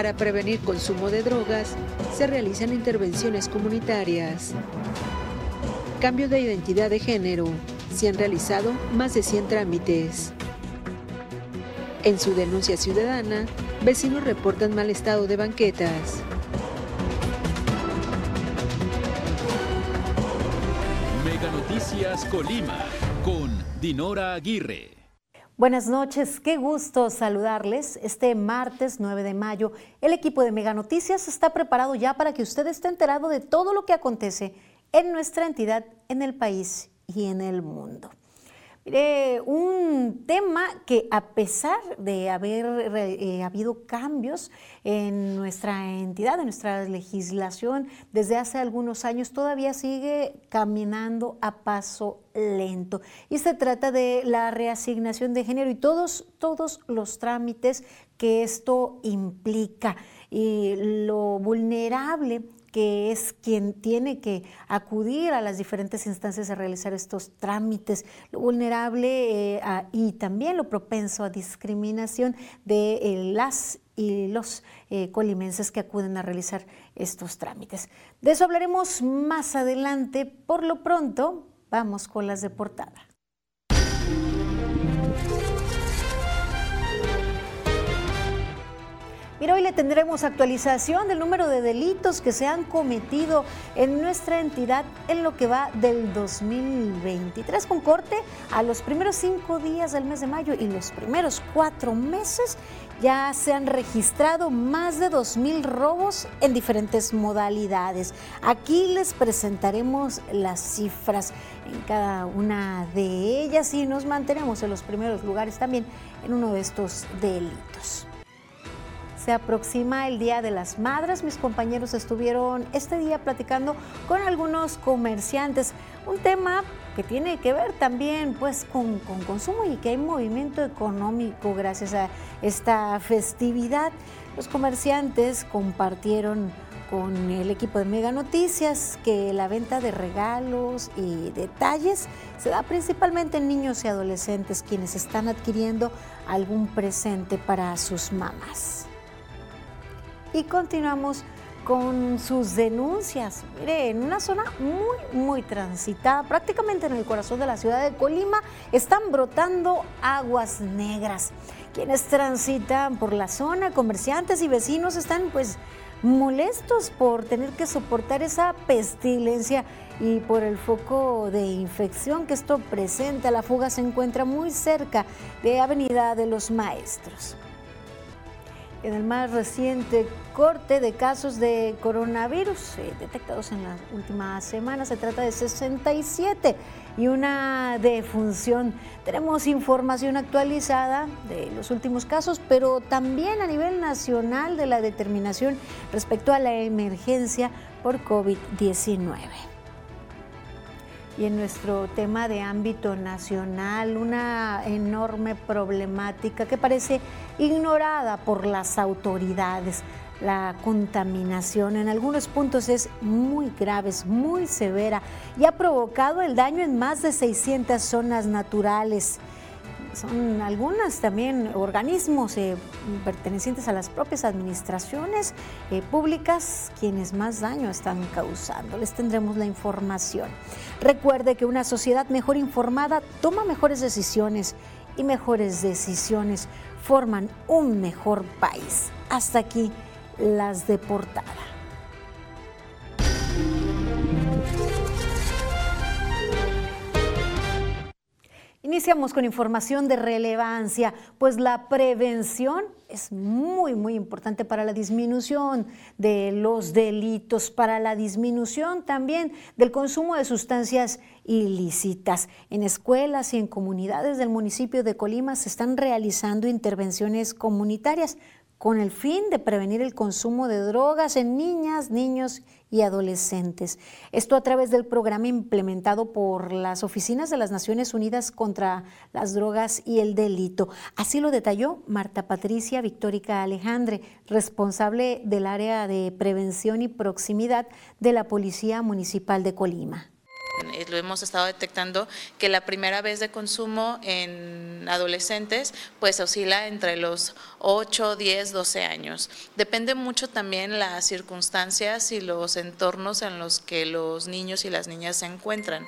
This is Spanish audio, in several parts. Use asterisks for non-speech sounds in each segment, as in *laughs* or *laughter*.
Para prevenir consumo de drogas, se realizan intervenciones comunitarias. Cambio de identidad de género. Se han realizado más de 100 trámites. En su denuncia ciudadana, vecinos reportan mal estado de banquetas. Mega Noticias Colima con Dinora Aguirre. Buenas noches, qué gusto saludarles. Este martes 9 de mayo, el equipo de Mega Noticias está preparado ya para que usted esté enterado de todo lo que acontece en nuestra entidad, en el país y en el mundo. Mire, un tema que a pesar de haber eh, habido cambios en nuestra entidad, en nuestra legislación desde hace algunos años, todavía sigue caminando a paso lento. Y se trata de la reasignación de género y todos, todos los trámites que esto implica y lo vulnerable que es quien tiene que acudir a las diferentes instancias a realizar estos trámites, lo vulnerable eh, y también lo propenso a discriminación de eh, las y los eh, colimenses que acuden a realizar estos trámites. De eso hablaremos más adelante. Por lo pronto, vamos con las de portada. Mira, hoy le tendremos actualización del número de delitos que se han cometido en nuestra entidad en lo que va del 2023, con corte a los primeros cinco días del mes de mayo y los primeros cuatro meses ya se han registrado más de 2.000 robos en diferentes modalidades. Aquí les presentaremos las cifras en cada una de ellas y nos mantenemos en los primeros lugares también en uno de estos delitos. Se aproxima el Día de las Madres. Mis compañeros estuvieron este día platicando con algunos comerciantes. Un tema que tiene que ver también pues con, con, consumo y que hay movimiento económico gracias a esta festividad. Los comerciantes compartieron con el equipo de Mega Noticias que la venta de regalos y detalles se da principalmente en niños y adolescentes quienes están adquiriendo algún presente para sus mamás. Y continuamos con sus denuncias. Mire, en una zona muy, muy transitada, prácticamente en el corazón de la ciudad de Colima, están brotando aguas negras. Quienes transitan por la zona, comerciantes y vecinos, están pues molestos por tener que soportar esa pestilencia y por el foco de infección que esto presenta. La fuga se encuentra muy cerca de Avenida de los Maestros en el más reciente corte de casos de coronavirus eh, detectados en las últimas semanas. Se trata de 67 y una defunción. Tenemos información actualizada de los últimos casos, pero también a nivel nacional de la determinación respecto a la emergencia por COVID-19 y en nuestro tema de ámbito nacional, una enorme problemática que parece ignorada por las autoridades. La contaminación en algunos puntos es muy grave, es muy severa y ha provocado el daño en más de 600 zonas naturales son algunas también organismos eh, pertenecientes a las propias administraciones eh, públicas quienes más daño están causando. Les tendremos la información. Recuerde que una sociedad mejor informada toma mejores decisiones y mejores decisiones forman un mejor país. Hasta aquí las de portada. Iniciamos con información de relevancia, pues la prevención es muy, muy importante para la disminución de los delitos, para la disminución también del consumo de sustancias ilícitas. En escuelas y en comunidades del municipio de Colima se están realizando intervenciones comunitarias con el fin de prevenir el consumo de drogas en niñas, niños y adolescentes. Esto a través del programa implementado por las oficinas de las Naciones Unidas contra las drogas y el delito. Así lo detalló Marta Patricia Victórica Alejandre, responsable del área de prevención y proximidad de la Policía Municipal de Colima. Lo hemos estado detectando que la primera vez de consumo en adolescentes pues oscila entre los 8, 10, 12 años. Depende mucho también las circunstancias y los entornos en los que los niños y las niñas se encuentran.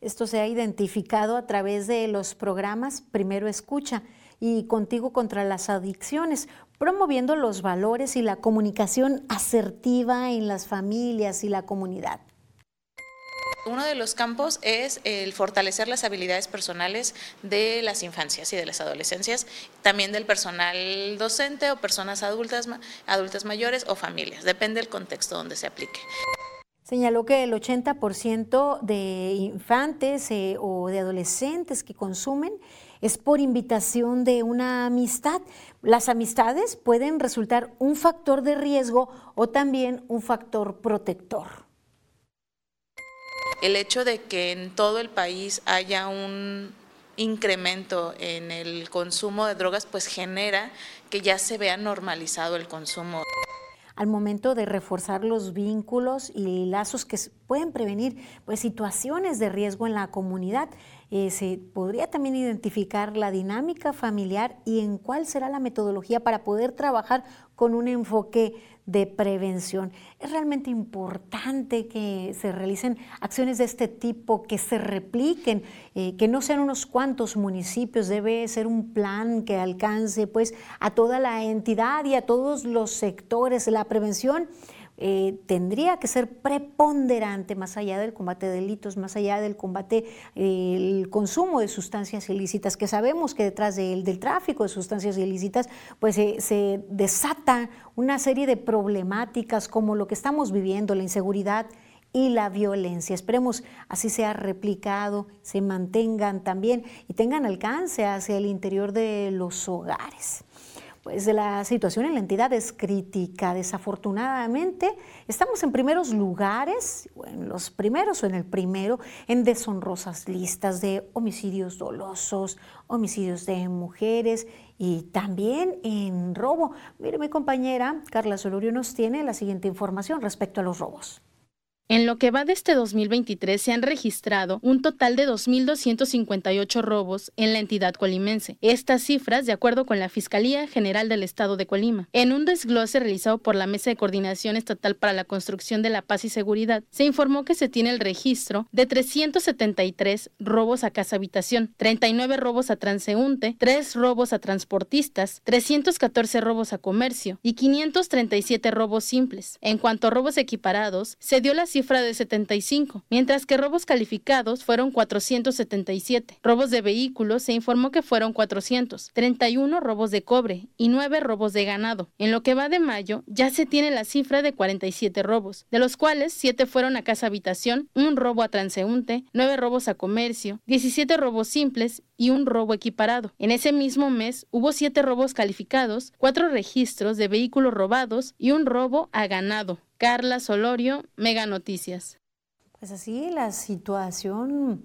Esto se ha identificado a través de los programas Primero Escucha y Contigo contra las Adicciones, promoviendo los valores y la comunicación asertiva en las familias y la comunidad. Uno de los campos es el fortalecer las habilidades personales de las infancias y de las adolescencias, también del personal docente o personas adultas, adultas mayores o familias, depende del contexto donde se aplique. Señaló que el 80% de infantes eh, o de adolescentes que consumen es por invitación de una amistad. Las amistades pueden resultar un factor de riesgo o también un factor protector. El hecho de que en todo el país haya un incremento en el consumo de drogas, pues genera que ya se vea normalizado el consumo al momento de reforzar los vínculos y lazos que pueden prevenir pues, situaciones de riesgo en la comunidad. Eh, se podría también identificar la dinámica familiar y en cuál será la metodología para poder trabajar con un enfoque de prevención. Es realmente importante que se realicen acciones de este tipo, que se repliquen, eh, que no sean unos cuantos municipios, debe ser un plan que alcance pues a toda la entidad y a todos los sectores. La prevención eh, tendría que ser preponderante más allá del combate de delitos, más allá del combate, el consumo de sustancias ilícitas, que sabemos que detrás del tráfico de sustancias ilícitas, pues se desata una serie de problemáticas como lo que estamos viviendo, la inseguridad y la violencia. Esperemos así sea replicado, se mantengan también y tengan alcance hacia el interior de los hogares pues la situación en la entidad es crítica. Desafortunadamente, estamos en primeros lugares, en los primeros o en el primero, en deshonrosas listas de homicidios dolosos, homicidios de mujeres y también en robo. Mire, mi compañera Carla Solorio nos tiene la siguiente información respecto a los robos. En lo que va de este 2023 se han registrado un total de 2.258 robos en la entidad colimense. Estas cifras, de acuerdo con la Fiscalía General del Estado de Colima. En un desglose realizado por la Mesa de Coordinación Estatal para la Construcción de la Paz y Seguridad, se informó que se tiene el registro de 373 robos a casa habitación, 39 robos a transeúnte, 3 robos a transportistas, 314 robos a comercio y 537 robos simples. En cuanto a robos equiparados, se dio la cifra de 75, mientras que robos calificados fueron 477. Robos de vehículos se informó que fueron 400, 31 robos de cobre y 9 robos de ganado. En lo que va de mayo ya se tiene la cifra de 47 robos, de los cuales 7 fueron a casa habitación, un robo a transeúnte, 9 robos a comercio, 17 robos simples y un robo equiparado. En ese mismo mes hubo 7 robos calificados, 4 registros de vehículos robados y un robo a ganado. Carla Solorio, Mega Noticias. Pues así la situación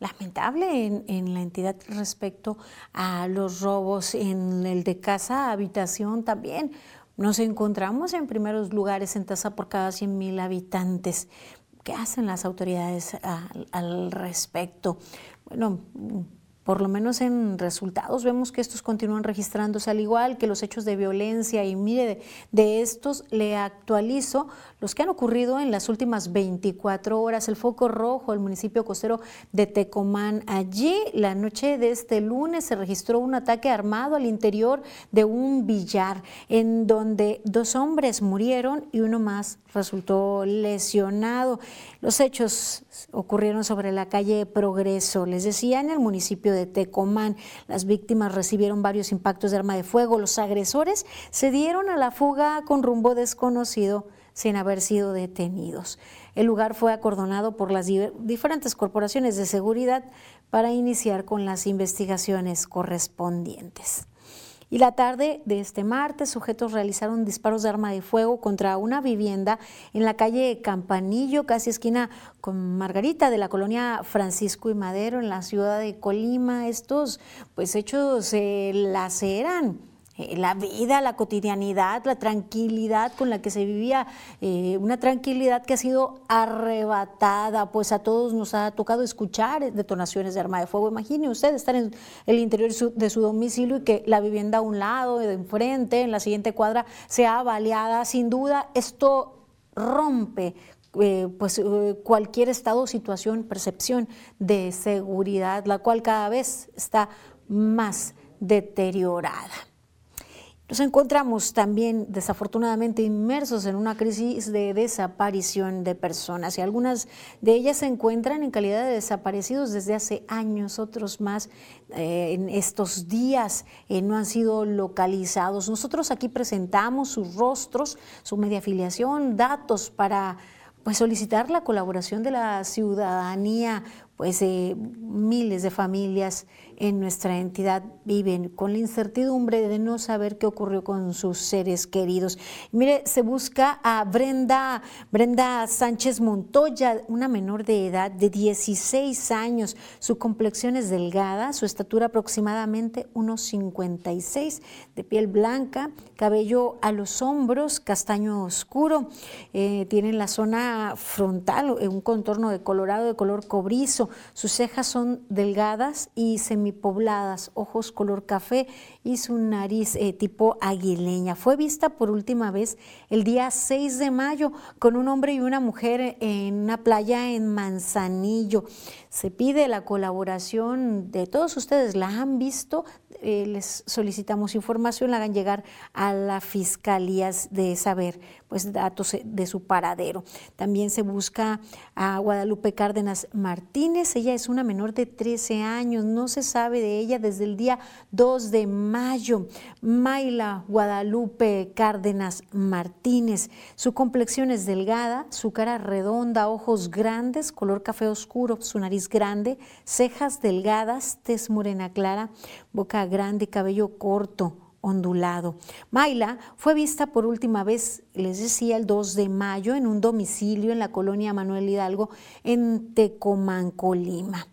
lamentable en, la entidad respecto a los robos en el de casa, habitación también. Nos encontramos en primeros lugares en tasa por cada 100 mil habitantes. ¿Qué hacen las autoridades al respecto? Bueno, por lo menos en resultados vemos que estos continúan registrándose al igual que los hechos de violencia y mire, de, estos le actualizo los que han ocurrido en las últimas 24 horas. El foco rojo, el municipio costero de Tecomán. Allí, la noche de este lunes, se registró un ataque armado al interior de un billar, en donde dos hombres murieron y uno más resultó lesionado. Los hechos ocurrieron sobre la calle Progreso, les decía, en el municipio de Tecomán. Las víctimas recibieron varios impactos de arma de fuego. Los agresores se dieron a la fuga con rumbo desconocido sin haber sido detenidos. El lugar fue acordonado por las diferentes corporaciones de seguridad para iniciar con las investigaciones correspondientes. Y la tarde de este martes, sujetos realizaron disparos de arma de fuego contra una vivienda en la calle Campanillo, casi esquina con Margarita, de la colonia Francisco y Madero, en la ciudad de Colima. Estos pues hechos se laceran eh, la vida, la cotidianidad, la tranquilidad con la que se vivía, eh, una tranquilidad que ha sido arrebatada, pues a todos nos ha tocado escuchar detonaciones de arma de fuego. Imagine usted estar en el interior de su, domicilio y que la vivienda a un lado, de enfrente, en la siguiente cuadra, sea baleada. Sin duda, esto rompe eh, pues cualquier estado, situación, percepción de seguridad, la cual cada vez está más deteriorada. Nos encontramos también desafortunadamente inmersos en una crisis de desaparición de personas y algunas de ellas se encuentran en calidad de desaparecidos desde hace años, otros más eh, en estos días eh, no han sido localizados. Nosotros aquí presentamos sus rostros, su media afiliación, datos para pues solicitar la colaboración de la ciudadanía, pues eh, miles de familias en nuestra entidad viven con la incertidumbre de no saber qué ocurrió con sus seres queridos. Mire, se busca a Brenda, Brenda Sánchez Montoya, una menor de edad de 16 años. Su complexión es delgada, su estatura aproximadamente unos 56, de piel blanca, cabello a los hombros, castaño oscuro. Eh, tiene en la zona frontal un contorno de colorado de color cobrizo. Sus cejas son delgadas y semi pobladas, ojos color café y su nariz eh, tipo aguileña. Fue vista por última vez el día 6 de mayo con un hombre y una mujer en una playa en Manzanillo. Se pide la colaboración de todos ustedes, la han visto, eh, les solicitamos información, la hagan llegar a la Fiscalía de saber pues, datos de su paradero. También se busca a Guadalupe Cárdenas Martínez, ella es una menor de 13 años, no se sabe de ella desde el día 2 de mayo. Mayla Guadalupe Cárdenas Martínez, su complexión es delgada, su cara redonda, ojos grandes, color café oscuro, su nariz grande, cejas delgadas, tez morena clara, boca grande, cabello corto, ondulado. Mayla fue vista por última vez, les decía, el 2 de mayo en un domicilio en la colonia Manuel Hidalgo en Tecomán, Colima.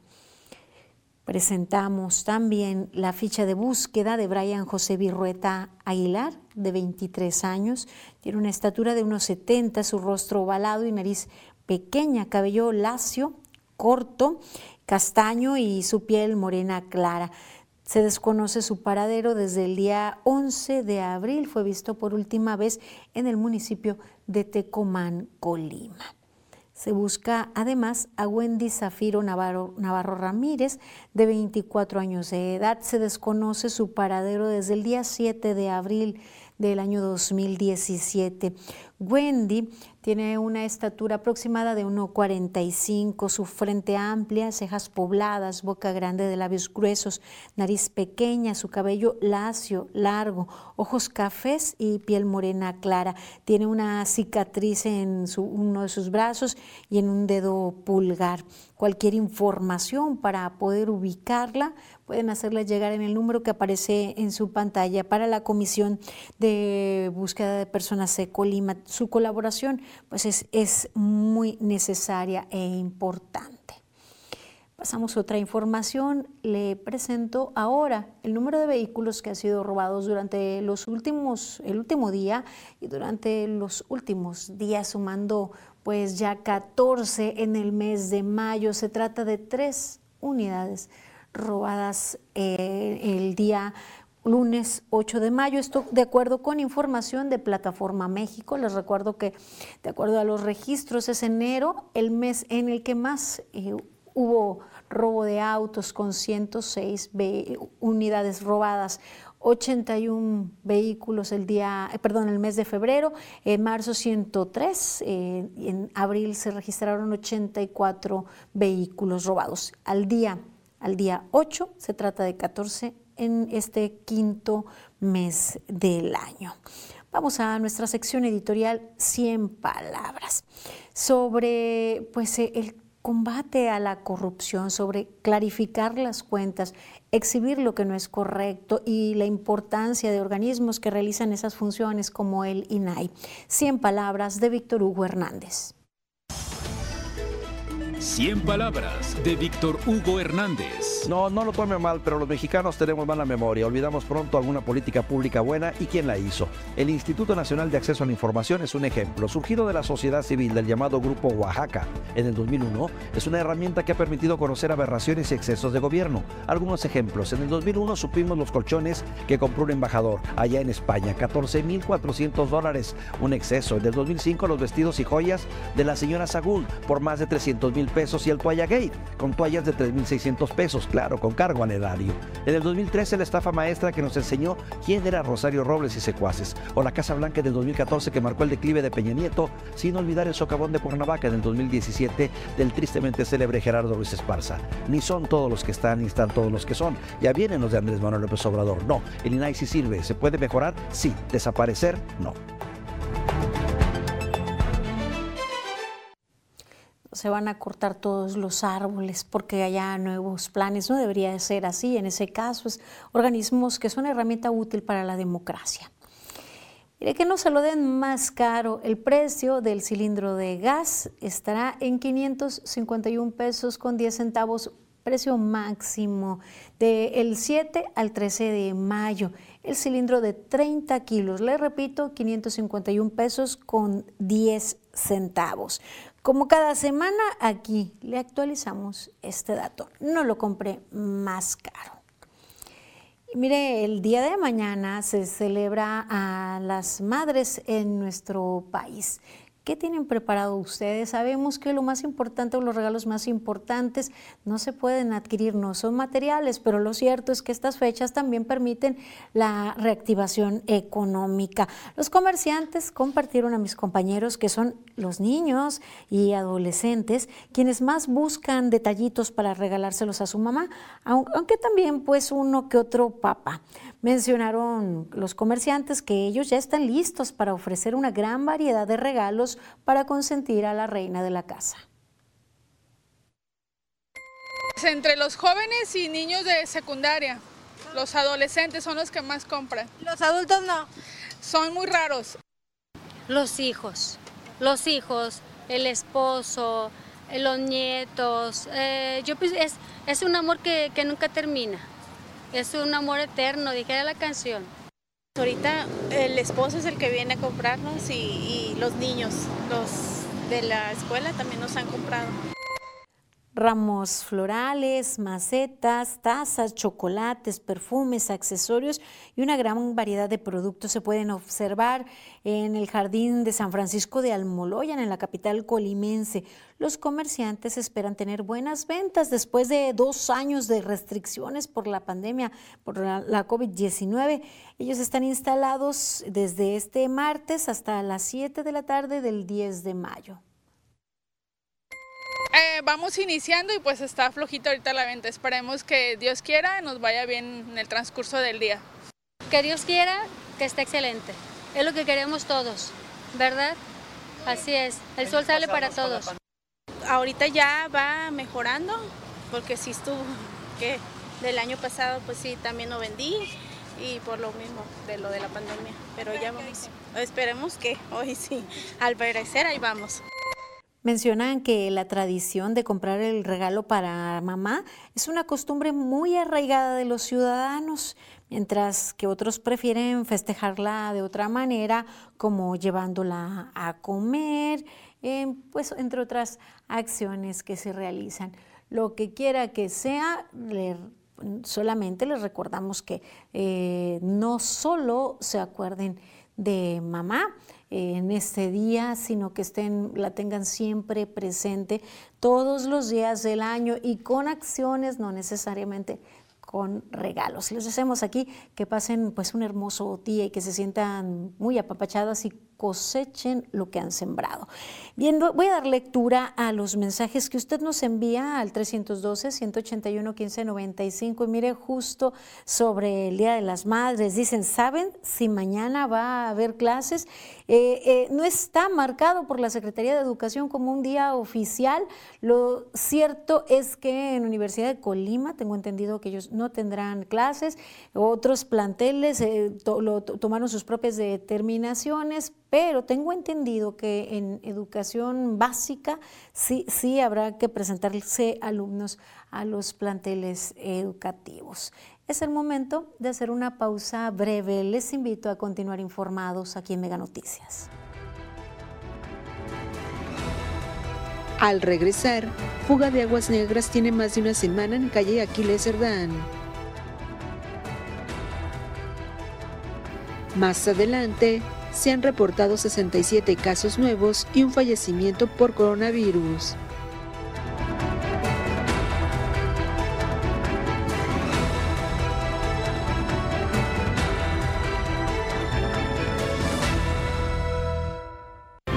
Presentamos también la ficha de búsqueda de Brian José Virrueta Aguilar, de 23 años. Tiene una estatura de unos 70, su rostro ovalado y nariz pequeña, cabello lacio, corto, castaño y su piel morena clara. Se desconoce su paradero desde el día 11 de abril. Fue visto por última vez en el municipio de Tecomán, Colima. Se busca además a Wendy Zafiro Navarro, Navarro, Ramírez, de 24 años de edad. Se desconoce su paradero desde el día 7 de abril del año 2017. Wendy tiene una estatura aproximada de 1,45, su frente amplia, cejas pobladas, boca grande de labios gruesos, nariz pequeña, su cabello lacio, largo, ojos cafés y piel morena clara. Tiene una cicatriz en uno de sus brazos y en un dedo pulgar. Cualquier información para poder ubicarla pueden hacerla llegar en el número que aparece en su pantalla para la Comisión de Búsqueda de Personas de Colima. Su colaboración pues es, es muy necesaria e importante. Pasamos a otra información. Le presento ahora el número de vehículos que han sido robados durante los últimos, el último día y durante los últimos días, sumando pues ya 14 en el mes de mayo. Se trata de tres unidades robadas eh, el día lunes 8 de mayo. Esto de acuerdo con información de Plataforma México. Les recuerdo que de acuerdo a los registros es enero el mes en el que más eh, hubo robo de autos con 106 unidades robadas. 81 vehículos el día, eh, perdón, el mes de febrero, en marzo 103, en abril se registraron 84 vehículos robados. Al día al día 8, se trata de 14 en este quinto mes del año. Vamos a nuestra sección editorial 100 palabras sobre pues el combate a la corrupción, sobre clarificar las cuentas, exhibir lo que no es correcto y la importancia de organismos que realizan esas funciones como el INAI. 100 palabras de Víctor Hugo Hernández. 100 palabras de Víctor Hugo Hernández. No, no lo tome mal, pero los mexicanos tenemos mala memoria. Olvidamos pronto alguna política pública buena y quién la hizo. El Instituto Nacional de Acceso a la Información es un ejemplo. Surgido de la sociedad civil del llamado Grupo Oaxaca en el 2001, es una herramienta que ha permitido conocer aberraciones y excesos de gobierno. Algunos ejemplos. En el 2001 supimos los colchones que compró un embajador allá en España, 14.400 dólares, un exceso. En el 2005 los vestidos y joyas de la señora Sagún por más de 300 mil pesos y el Toalla Gate, con toallas de 3.600 pesos, claro, con cargo al erario. En el 2013 la estafa maestra que nos enseñó quién era Rosario Robles y secuaces, o la Casa Blanca del 2014 que marcó el declive de Peña Nieto, sin olvidar el socavón de Cuernavaca en el 2017 del tristemente célebre Gerardo Ruiz Esparza. Ni son todos los que están, ni están todos los que son. Ya vienen los de Andrés Manuel López Obrador. No, el INAI sirve. ¿Se puede mejorar? Sí. ¿Desaparecer? No. Se van a cortar todos los árboles porque haya nuevos planes. No debería ser así. En ese caso, es organismos que son herramienta útil para la democracia. Mire que no se lo den más caro. El precio del cilindro de gas estará en 551 pesos con 10 centavos, precio máximo del 7 al 13 de mayo. El cilindro de 30 kilos, le repito, 551 pesos con 10 centavos. Como cada semana, aquí le actualizamos este dato. No lo compré más caro. mire, el día de mañana se celebra a las madres en nuestro país. ¿Qué tienen preparado ustedes? Sabemos que lo más importante o los regalos más importantes no se pueden adquirir, no son materiales, pero lo cierto es que estas fechas también permiten la reactivación económica. Los comerciantes compartieron a mis compañeros que son los niños y adolescentes quienes más buscan detallitos para regalárselos a su mamá, aunque también pues uno que otro papá. Mencionaron los comerciantes que ellos ya están listos para ofrecer una gran variedad de regalos para consentir a la reina de la casa. Entre los jóvenes y niños de secundaria, los adolescentes son los que más compran. Los adultos no. Son muy raros. Los hijos, los hijos, el esposo, los nietos. Eh, yo es, es un amor que, que nunca termina es un amor eterno, dijera la canción. Ahorita el esposo es el que viene a comprarnos y, y los niños, los de la escuela también nos han comprado ramos florales, macetas, tazas, chocolates, perfumes, accesorios y una gran variedad de productos se pueden observar en el jardín de San Francisco de Almoloyan, en la capital colimense. Los comerciantes esperan tener buenas ventas después de dos años de restricciones por la pandemia, por la, la COVID-19. Ellos están instalados desde este martes hasta las 7 de la tarde del 10 de mayo. Eh, vamos iniciando y pues está flojito ahorita la venta. Esperemos que Dios quiera nos vaya bien en el transcurso del día. Que Dios quiera que esté excelente. Es lo que queremos todos, ¿verdad? Así es. El sol sale para todos. Ahorita ya va mejorando porque sí estuvo que del año pasado pues sí también no vendí y por lo mismo de lo de la pandemia. Pero ya vamos. Esperemos que hoy sí. Al parecer ahí vamos. Mencionan que la tradición de comprar el regalo para mamá es una costumbre muy arraigada de los ciudadanos, mientras que otros prefieren festejarla de otra manera, como llevándola a comer, pues entre otras acciones que se realizan. Lo que quiera que sea, solamente les recordamos que eh, no solo se acuerden de mamá, en este día, sino que estén, la tengan siempre presente todos los días del año y con acciones, no necesariamente con regalos. Les deseamos aquí que pasen pues un hermoso día y que se sientan muy apapachadas y cosechen lo que han sembrado. Bien, voy a dar lectura a los mensajes que usted nos envía al 312-181-1595 y mire justo sobre el Día de las Madres. Dicen, ¿saben si mañana va a haber clases? Eh, eh, no está marcado por la Secretaría de Educación como un día oficial. Lo cierto es que en Universidad de Colima, tengo entendido que ellos no tendrán clases, otros planteles eh, tomaron sus propias determinaciones pero tengo entendido que en educación básica sí, sí habrá que presentarse alumnos a los planteles educativos. Es el momento de hacer una pausa breve. Les invito a continuar informados aquí en Mega Noticias. Al regresar, Fuga de Aguas Negras tiene más de una semana en calle Aquiles Cerdán. Más adelante, se han reportado 67 casos nuevos y un fallecimiento por coronavirus.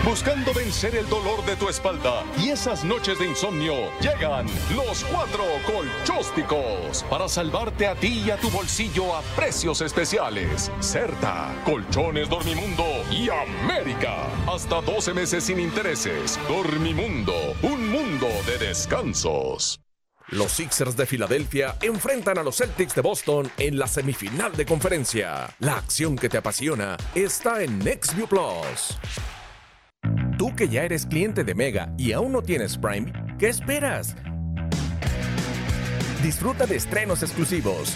Buscando vencer el dolor de tu espalda y esas noches de insomnio, llegan los cuatro colchósticos para salvarte a ti y a tu bolsillo a precios especiales. Certa, Colchones Dormimundo y América. Hasta 12 meses sin intereses. Dormimundo, un mundo de descansos. Los Sixers de Filadelfia enfrentan a los Celtics de Boston en la semifinal de conferencia. La acción que te apasiona está en NextView Plus. Tú que ya eres cliente de Mega y aún no tienes Prime, ¿qué esperas? Disfruta de estrenos exclusivos,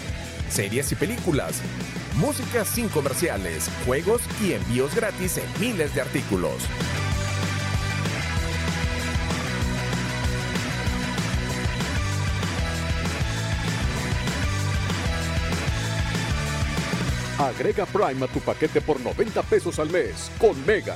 series y películas, música sin comerciales, juegos y envíos gratis en miles de artículos. Agrega Prime a tu paquete por 90 pesos al mes con Mega.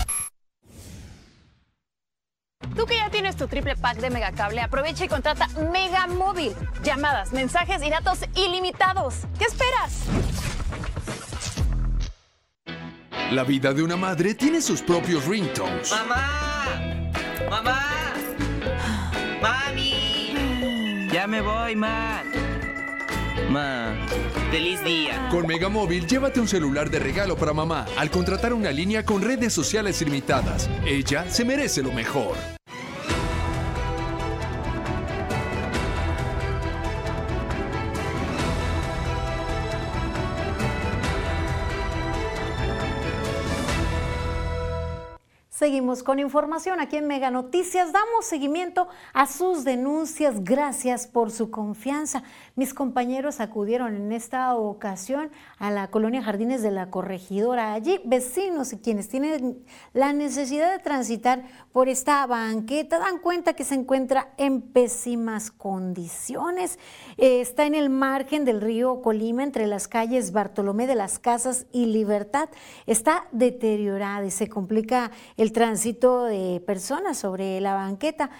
Tú que ya tienes tu triple pack de Megacable, aprovecha y contrata Mega Móvil. Llamadas, mensajes y datos ilimitados. ¿Qué esperas? La vida de una madre tiene sus propios ringtones. ¡Mamá! ¡Mamá! ¡Mami! Ya me voy, ma. Ma, feliz día. Con Megamóvil, llévate un celular de regalo para mamá al contratar una línea con redes sociales ilimitadas. Ella se merece lo mejor. Seguimos con información aquí en Mega Noticias. Damos seguimiento a sus denuncias. Gracias por su confianza. Mis compañeros acudieron en esta ocasión a la colonia Jardines de la Corregidora. Allí vecinos y quienes tienen la necesidad de transitar por esta banqueta dan cuenta que se encuentra en pésimas condiciones. Eh, está en el margen del río Colima entre las calles Bartolomé de las Casas y Libertad. Está deteriorada y se complica el tránsito de personas sobre la banqueta.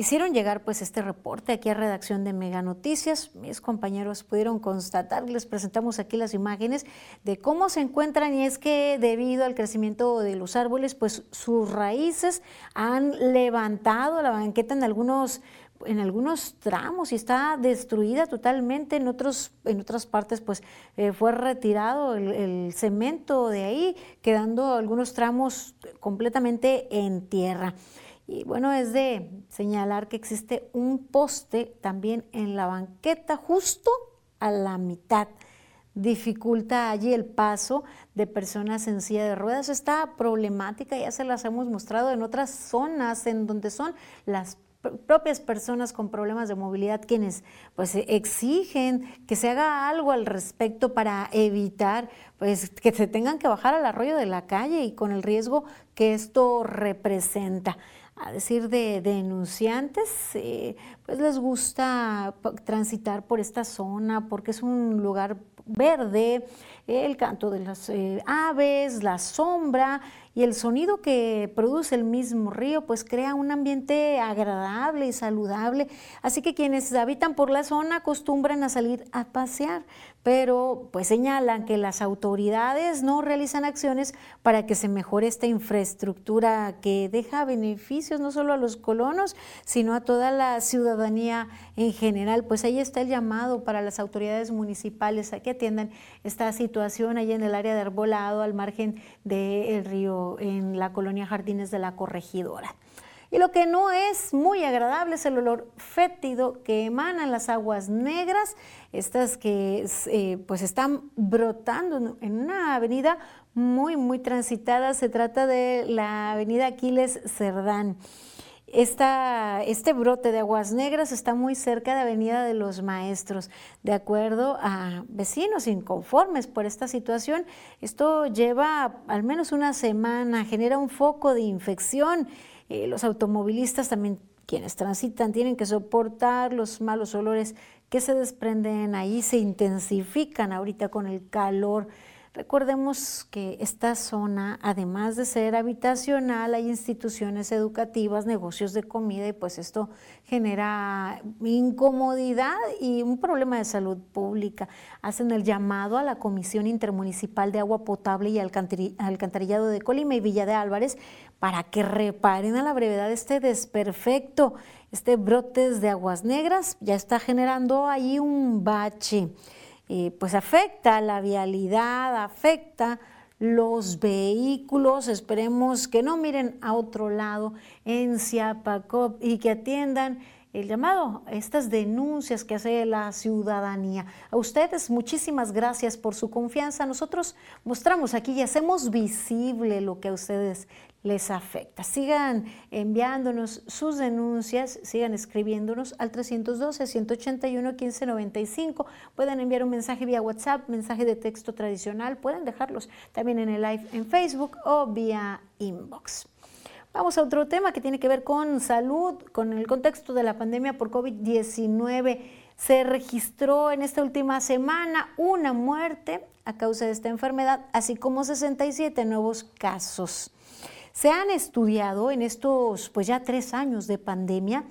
Hicieron llegar pues este reporte aquí a redacción de Mega Noticias. Mis compañeros pudieron constatar, les presentamos aquí las imágenes de cómo se encuentran y es que debido al crecimiento de los árboles, pues sus raíces han levantado la banqueta en algunos en algunos tramos y está destruida totalmente, en, otros, en otras partes pues eh, fue retirado el, cemento de ahí, quedando algunos tramos completamente en tierra. Y bueno, es de señalar que existe un poste también en la banqueta justo a la mitad. Dificulta allí el paso de personas en silla de ruedas. Esta problemática ya se las hemos mostrado en otras zonas en donde son las propias personas con problemas de movilidad quienes pues exigen que se haga algo al respecto para evitar pues que se tengan que bajar al arroyo de la calle y con el riesgo que esto representa. A decir de, denunciantes, eh, pues les gusta transitar por esta zona porque es un lugar verde, el canto de las eh, aves, la sombra y el sonido que produce el mismo río, pues crea un ambiente agradable y saludable. Así que quienes habitan por la zona acostumbran a salir a pasear pero pues señalan que las autoridades no realizan acciones para que se mejore esta infraestructura que deja beneficios no solo a los colonos, sino a toda la ciudadanía en general. Pues ahí está el llamado para las autoridades municipales a que atiendan esta situación allá en el área de Arbolado, al margen del río, en la colonia Jardines de la Corregidora. Y lo que no es muy agradable es el olor fétido que emanan las aguas negras, estas que eh, pues están brotando en una avenida muy, muy transitada. Se trata de la avenida Aquiles Cerdán. Este brote de aguas negras está muy cerca de Avenida de los Maestros. De acuerdo a vecinos inconformes por esta situación, esto lleva al menos una semana, genera un foco de infección eh, los automovilistas también, quienes transitan, tienen que soportar los malos olores que se desprenden ahí, se intensifican ahorita con el calor Recordemos que esta zona, además de ser habitacional, hay instituciones educativas, negocios de comida y pues esto genera incomodidad y un problema de salud pública. Hacen el llamado a la Comisión Intermunicipal de Agua Potable y Alcantarillado de Colima y Villa de Álvarez para que reparen a la brevedad este desperfecto, este brotes de aguas negras, ya está generando ahí un bache. Eh, pues afecta la vialidad, afecta los vehículos, esperemos que no miren a otro lado en Ciapacop y que atiendan el llamado, estas denuncias que hace la ciudadanía. A ustedes muchísimas gracias por su confianza. Nosotros mostramos aquí y hacemos visible lo que a ustedes les afecta. Sigan enviándonos sus denuncias, sigan escribiéndonos al 312-181-1595. Pueden enviar un mensaje vía WhatsApp, mensaje de texto tradicional, pueden dejarlos también en el live en Facebook o vía inbox. Vamos a otro tema que tiene que ver con salud, con el contexto de la pandemia por COVID-19. Se registró en esta última semana una muerte a causa de esta enfermedad, así como 67 nuevos casos. Se han estudiado en estos pues ya tres años de pandemia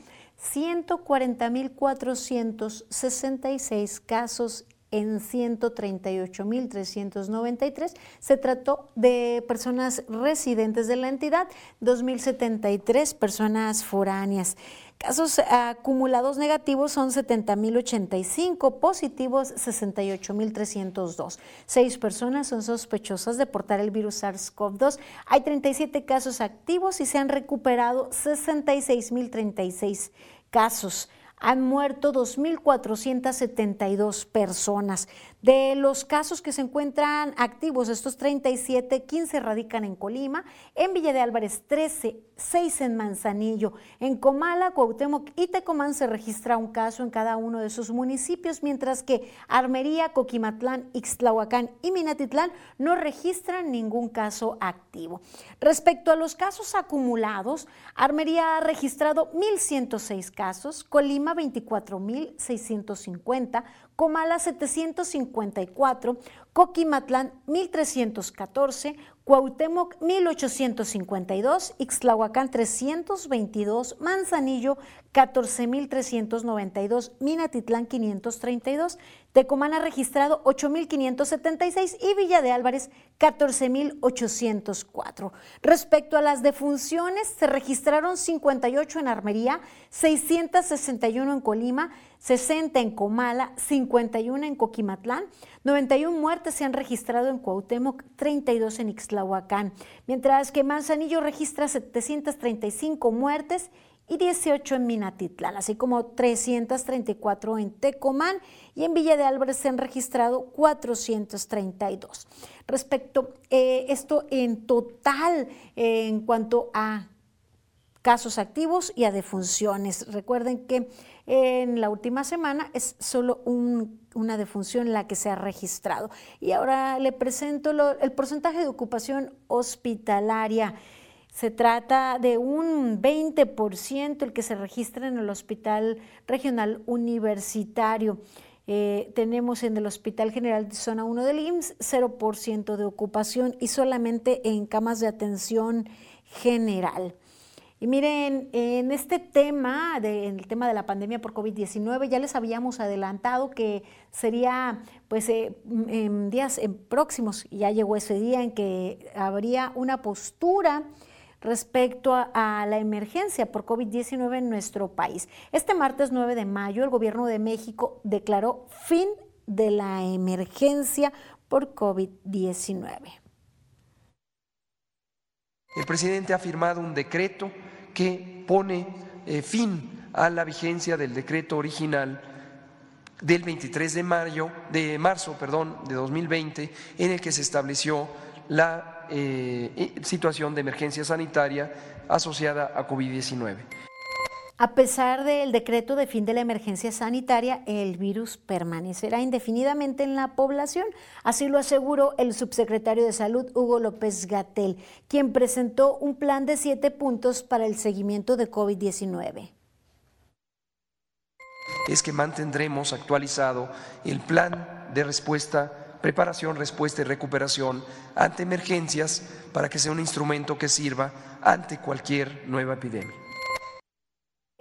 140.466 casos en 138.393. Se trató de personas residentes de la entidad, 2.073 personas foráneas. Casos acumulados negativos son 70.085, positivos 68.302. Seis personas son sospechosas de portar el virus SARS-CoV-2. Hay 37 casos activos y se han recuperado 66.036 casos han muerto 2.472 personas. De los casos que se encuentran activos, estos 37, 15 radican en Colima, en Villa de Álvarez 13, 6 en Manzanillo, en Comala, Cuauhtémoc y Tecomán se registra un caso en cada uno de sus municipios, mientras que Armería, Coquimatlán, Ixtlahuacán y Minatitlán no registran ningún caso activo. Respecto a los casos acumulados, Armería ha registrado 1.106 casos, Colima 24.650, Comala 754, Coquimatlán 1314, Cuauhtémoc 1852, Ixtlahuacán 322, Manzanillo 14.392, Minatitlán 532, Tecomán ha registrado 8.576 y Villa de Álvarez 14.804. Respecto a las defunciones, se registraron 58 en Armería, 661 en Colima, 60 en Comala, 51 en Coquimatlán, 91 muertes se han registrado en Cuauhtémoc, 32 en Ixtlahuacán, mientras que Manzanillo registra 735 muertes y 18 en Minatitlán, así como 334 en Tecomán y en Villa de Álvarez se han registrado 432. Respecto eh, esto en total en cuanto a casos activos y a defunciones. Recuerden que en la última semana es solo una defunción la que se ha registrado. Y ahora le presento el porcentaje de ocupación hospitalaria. Se trata de un 20% el que se registra en el Hospital Regional Universitario. Eh, tenemos en el Hospital General de Zona 1 del IMSS 0% de ocupación y solamente en camas de atención general. Y miren, en este tema, en el tema de la pandemia por COVID-19, ya les habíamos adelantado que sería, pues, eh, en días próximos, ya llegó ese día en que habría una postura respecto a, la emergencia por COVID-19 en nuestro país. Este martes 9 de mayo, el gobierno de México declaró fin de la emergencia por COVID-19. El presidente ha firmado un decreto que pone eh, fin a la vigencia del decreto original del 23 de mayo de marzo, perdón, de 2020 en el que se estableció la eh, situación de emergencia sanitaria asociada a COVID-19. A pesar del decreto de fin de la emergencia sanitaria, el virus permanecerá indefinidamente en la población. Así lo aseguró el subsecretario de Salud, Hugo López Gatel, quien presentó un plan de siete puntos para el seguimiento de COVID-19. Es que mantendremos actualizado el plan de respuesta, preparación, respuesta y recuperación ante emergencias para que sea un instrumento que sirva ante cualquier nueva epidemia.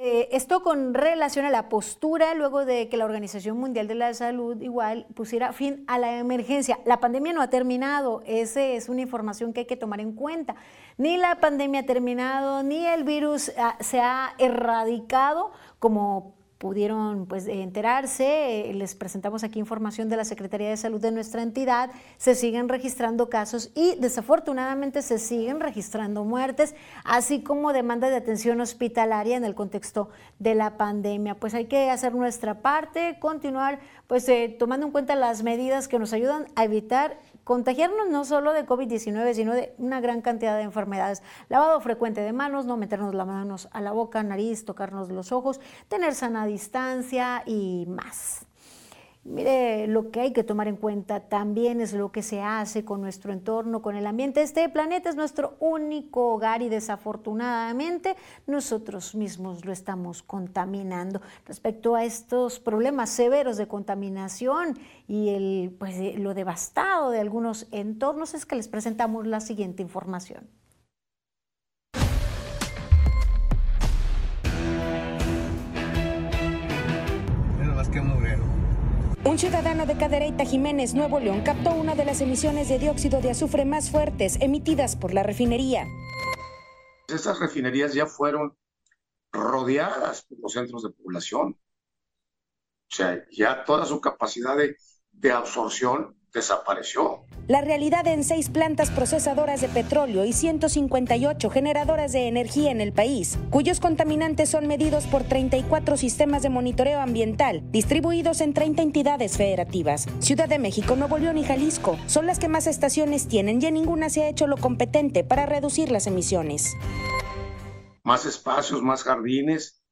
Eh, esto con relación a la postura luego de que la Organización Mundial de la Salud igual pusiera fin a la emergencia. La pandemia no ha terminado, esa es una información que hay que tomar en cuenta. Ni la pandemia ha terminado, ni el virus ah, se ha erradicado como pudieron pues enterarse, les presentamos aquí información de la Secretaría de Salud de nuestra entidad, se siguen registrando casos y desafortunadamente se siguen registrando muertes, así como demanda de atención hospitalaria en el contexto de la pandemia. Pues hay que hacer nuestra parte, continuar pues eh, tomando en cuenta las medidas que nos ayudan a evitar contagiarnos no solo de COVID-19, sino de una gran cantidad de enfermedades. Lavado frecuente de manos, no meternos las manos a la boca, nariz, tocarnos los ojos, tener sana distancia y más. Mire, lo que hay que tomar en cuenta también es lo que se hace con nuestro entorno, con el ambiente. Este planeta es nuestro único hogar y desafortunadamente nosotros mismos lo estamos contaminando. Respecto a estos problemas severos de contaminación y el, pues, eh, lo devastado de algunos entornos es que les presentamos la siguiente información. Un ciudadano de Cadereyta Jiménez, Nuevo León, captó una de las emisiones de dióxido de azufre más fuertes emitidas por la refinería. Estas refinerías ya fueron rodeadas por los centros de población. O sea, ya toda su capacidad de, de absorción desapareció. La realidad en seis plantas procesadoras de petróleo y 158 generadoras de energía en el país, cuyos contaminantes son medidos por 34 sistemas de monitoreo ambiental distribuidos en 30 entidades federativas. Ciudad de México, Nuevo León y Jalisco son las que más estaciones tienen y en ninguna se ha hecho lo competente para reducir las emisiones. Más espacios, más jardines,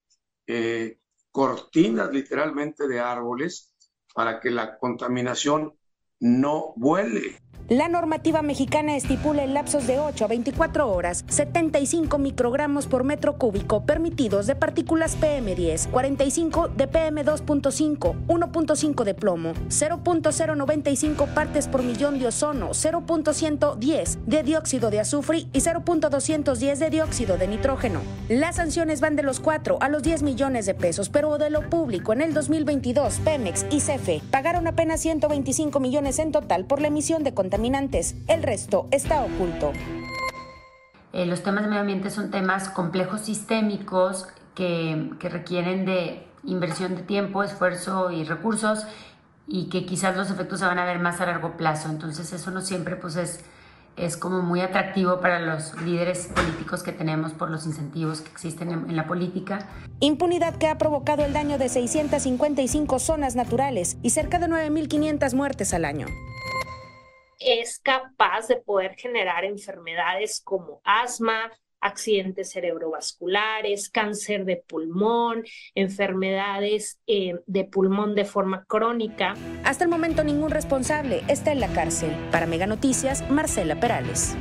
eh, cortinas literalmente de árboles para que la contaminación no vuele. La normativa mexicana estipula en lapsos de 8 a 24 horas 75 microgramos por metro cúbico permitidos de partículas PM10, 45 de PM2.5, 1.5 de plomo, 0.095 partes por millón de ozono, 0.110 de dióxido de azufre y 0.210 de dióxido de nitrógeno. Las sanciones van de los 4 a los 10 millones de pesos, pero de lo público en el 2022 Pemex y CFE pagaron apenas 125 millones en total por la emisión de contaminantes el resto está oculto. Eh, los temas de medio ambiente son temas complejos sistémicos que, que requieren de inversión de tiempo, esfuerzo y recursos y que quizás los efectos se van a ver más a largo plazo. Entonces eso no siempre pues es, es como muy atractivo para los líderes políticos que tenemos por los incentivos que existen en, en, la política. Impunidad que ha provocado el daño de 655 zonas naturales y cerca de 9.500 muertes al año es capaz de poder generar enfermedades como asma, accidentes cerebrovasculares, cáncer de pulmón, enfermedades eh, de pulmón de forma crónica. Hasta el momento ningún responsable está en la cárcel. Para Mega Noticias, Marcela Perales.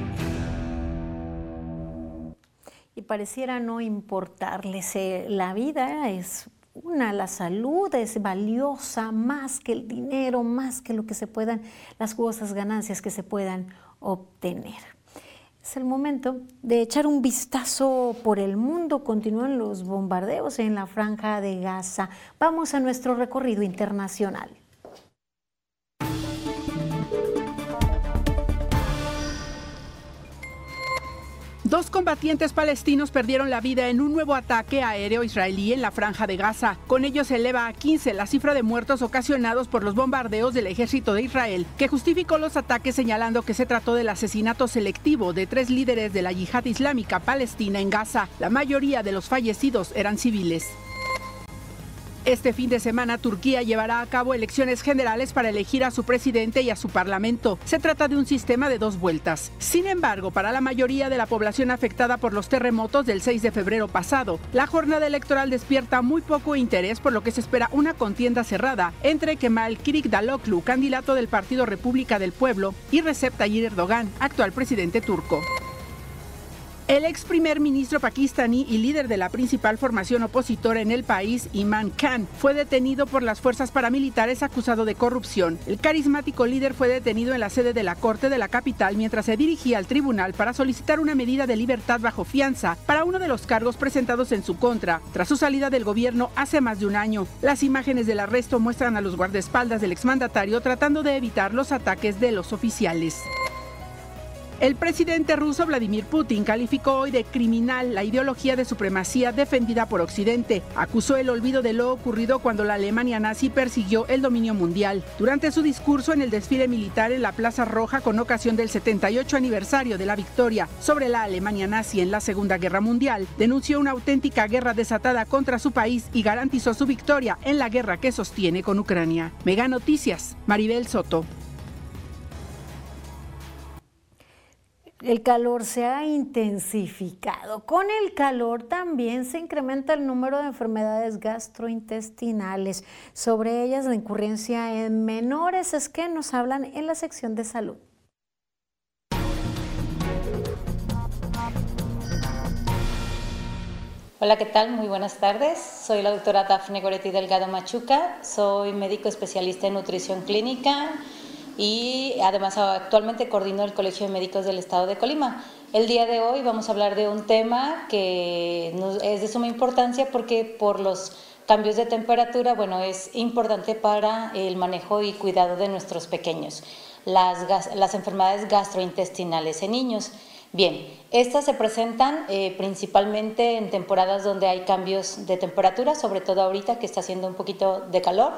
Y pareciera no importarles eh, la vida, es una, la salud es valiosa más que el dinero, más que lo que se puedan, las jugosas ganancias que se puedan obtener. Es el momento de echar un vistazo por el mundo. Continúan los bombardeos en la franja de Gaza. Vamos a nuestro recorrido internacional. Dos combatientes palestinos perdieron la vida en un nuevo ataque aéreo israelí en la franja de Gaza. Con ello se eleva a 15 la cifra de muertos ocasionados por los bombardeos del ejército de Israel, que justificó los ataques señalando que se trató del asesinato selectivo de tres líderes de la yihad islámica palestina en Gaza. La mayoría de los fallecidos eran civiles. Este fin de semana Turquía llevará a cabo elecciones generales para elegir a su presidente y a su parlamento. Se trata de un sistema de dos vueltas. Sin embargo, para la mayoría de la población afectada por los terremotos del 6 de febrero pasado, la jornada electoral despierta muy poco interés por lo que se espera una contienda cerrada entre Kemal Kılıçdaroğlu, candidato del Partido República del Pueblo, y Recep Tayyip Erdogan, actual presidente turco. El ex primer ministro pakistaní y líder de la principal formación opositora en el país, Imran Khan, fue detenido por las fuerzas paramilitares acusado de corrupción. El carismático líder fue detenido en la sede de la Corte de la capital mientras se dirigía al tribunal para solicitar una medida de libertad bajo fianza para uno de los cargos presentados en su contra, tras su salida del gobierno hace más de un año. Las imágenes del arresto muestran a los guardaespaldas del exmandatario tratando de evitar los ataques de los oficiales. El presidente ruso Vladimir Putin calificó hoy de criminal la ideología de supremacía defendida por Occidente. Acusó el olvido de lo ocurrido cuando la Alemania nazi persiguió el dominio mundial. Durante su discurso en el desfile militar en la Plaza Roja con ocasión del 78 aniversario de la victoria sobre la Alemania nazi en la Segunda Guerra Mundial, denunció una auténtica guerra desatada contra su país y garantizó su victoria en la guerra que sostiene con Ucrania. Mega Noticias, Maribel Soto. El calor se ha intensificado. Con el calor también se incrementa el número de enfermedades gastrointestinales. Sobre ellas la incurrencia en menores es que nos hablan en la sección de salud. Hola, ¿qué tal? Muy buenas tardes. Soy la doctora Dafne Goretti Delgado Machuca. Soy médico especialista en nutrición clínica y además actualmente coordino el Colegio de Médicos del Estado de Colima. El día de hoy vamos a hablar de un tema que es de suma importancia porque por los cambios de temperatura, bueno, es importante para el manejo y cuidado de nuestros pequeños, las, las enfermedades gastrointestinales en niños. Bien, estas se presentan eh, principalmente en temporadas donde hay cambios de temperatura, sobre todo ahorita que está haciendo un poquito de calor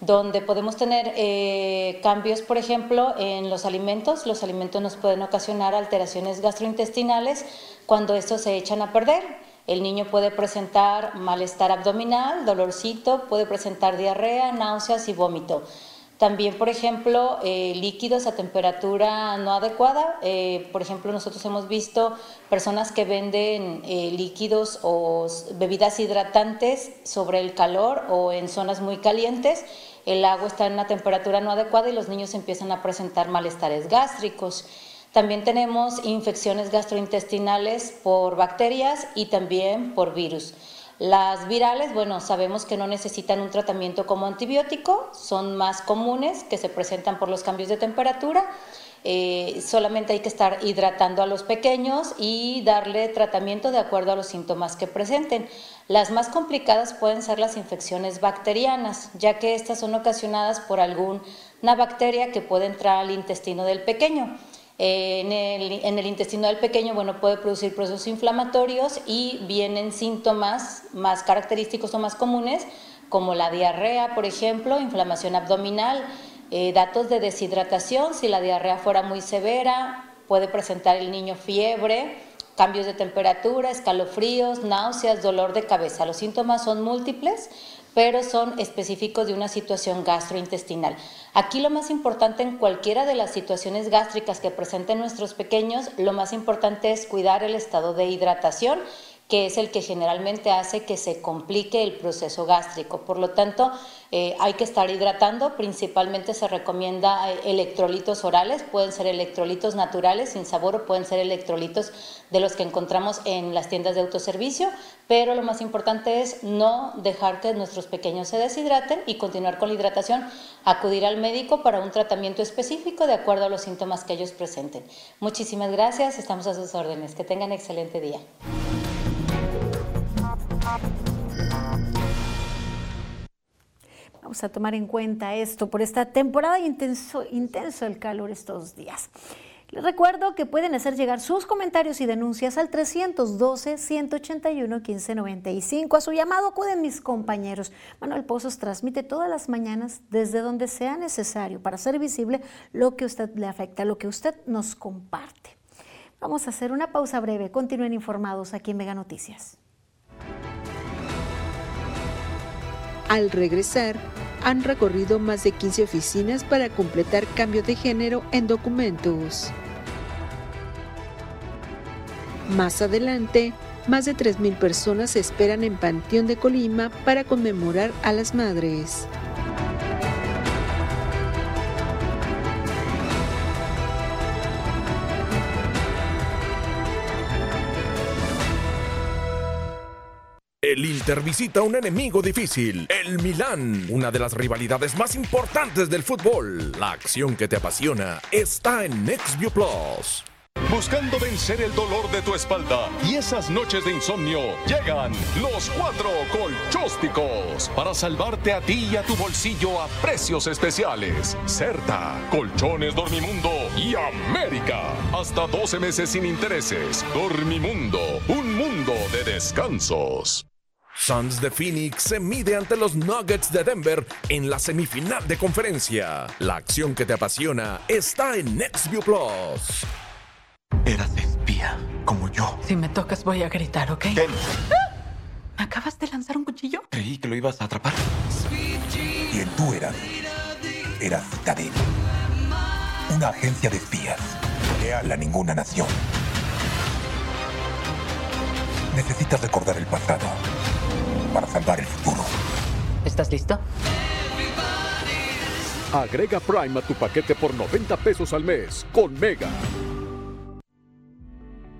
donde podemos tener eh, cambios, por ejemplo, en los alimentos. Los alimentos nos pueden ocasionar alteraciones gastrointestinales cuando estos se echan a perder. El niño puede presentar malestar abdominal, dolorcito, puede presentar diarrea, náuseas y vómito. También, por ejemplo, eh, líquidos a temperatura no adecuada. Eh, por ejemplo, nosotros hemos visto personas que venden líquidos o bebidas hidratantes sobre el calor o en zonas muy calientes el agua está en una temperatura no adecuada y los niños empiezan a presentar malestares gástricos. También tenemos infecciones gastrointestinales por bacterias y también por virus. Las virales, bueno, sabemos que no necesitan un tratamiento como antibiótico, son más comunes, que se presentan por los cambios de temperatura. Eh, solamente hay que estar hidratando a los pequeños y darle tratamiento de acuerdo a los síntomas que presenten. Las más complicadas pueden ser las infecciones bacterianas, ya que estas son ocasionadas por alguna bacteria que puede entrar al intestino del pequeño. En el, intestino del pequeño, bueno, puede producir procesos inflamatorios y vienen síntomas más característicos o más comunes, como la diarrea, por ejemplo, inflamación abdominal, eh, datos de deshidratación, si la diarrea fuera muy severa, puede presentar el niño fiebre, cambios de temperatura, escalofríos, náuseas, dolor de cabeza. Los síntomas son múltiples, pero son específicos de una situación gastrointestinal. Aquí lo más importante en cualquiera de las situaciones gástricas que presenten nuestros pequeños, lo más importante es cuidar el estado de hidratación que es el que generalmente hace que se complique el proceso gástrico. Por lo tanto, eh, hay que estar hidratando, principalmente se recomienda eh, electrolitos orales, pueden ser electrolitos naturales sin sabor o pueden ser electrolitos de los que encontramos en las tiendas de autoservicio, pero lo más importante es no dejar que nuestros pequeños se deshidraten y continuar con la hidratación, acudir al médico para un tratamiento específico de acuerdo a los síntomas que ellos presenten. Muchísimas gracias, estamos a sus órdenes, que tengan excelente día. Vamos a tomar en cuenta esto por esta temporada intenso, intenso el calor estos días. Les recuerdo que pueden hacer llegar sus comentarios y denuncias al 312-181-1595. A su llamado acuden mis compañeros. Manuel Pozos transmite todas las mañanas desde donde sea necesario para hacer visible lo que usted le afecta, lo que usted nos comparte. Vamos a hacer una pausa breve. Continúen informados aquí en Mega Noticias. Al regresar, han recorrido más de 15 oficinas para completar cambio de género en documentos. Más adelante, más de 3.000 personas esperan en Panteón de Colima para conmemorar a las madres. El Inter visita un enemigo difícil, el Milán, una de las rivalidades más importantes del fútbol. La acción que te apasiona está en NextView Plus. Buscando vencer el dolor de tu espalda y esas noches de insomnio, llegan los cuatro colchósticos para salvarte a ti y a tu bolsillo a precios especiales. Certa, Colchones Dormimundo y América. Hasta 12 meses sin intereses. Dormimundo, un mundo de descansos. Suns de Phoenix se mide ante los Nuggets de Denver en la semifinal de conferencia. La acción que te apasiona está en NextView Plus. Eras espía, como yo. Si me tocas voy a gritar, ¿ok? Ken. ¿Me acabas de lanzar un cuchillo? Creí que lo ibas a atrapar. ¿Quién tú eras? Eras Citadel. Una agencia de espías. Leal a ninguna nación. Necesitas recordar el pasado para salvar el futuro. ¿Estás listo? Agrega Prime a tu paquete por 90 pesos al mes con Mega.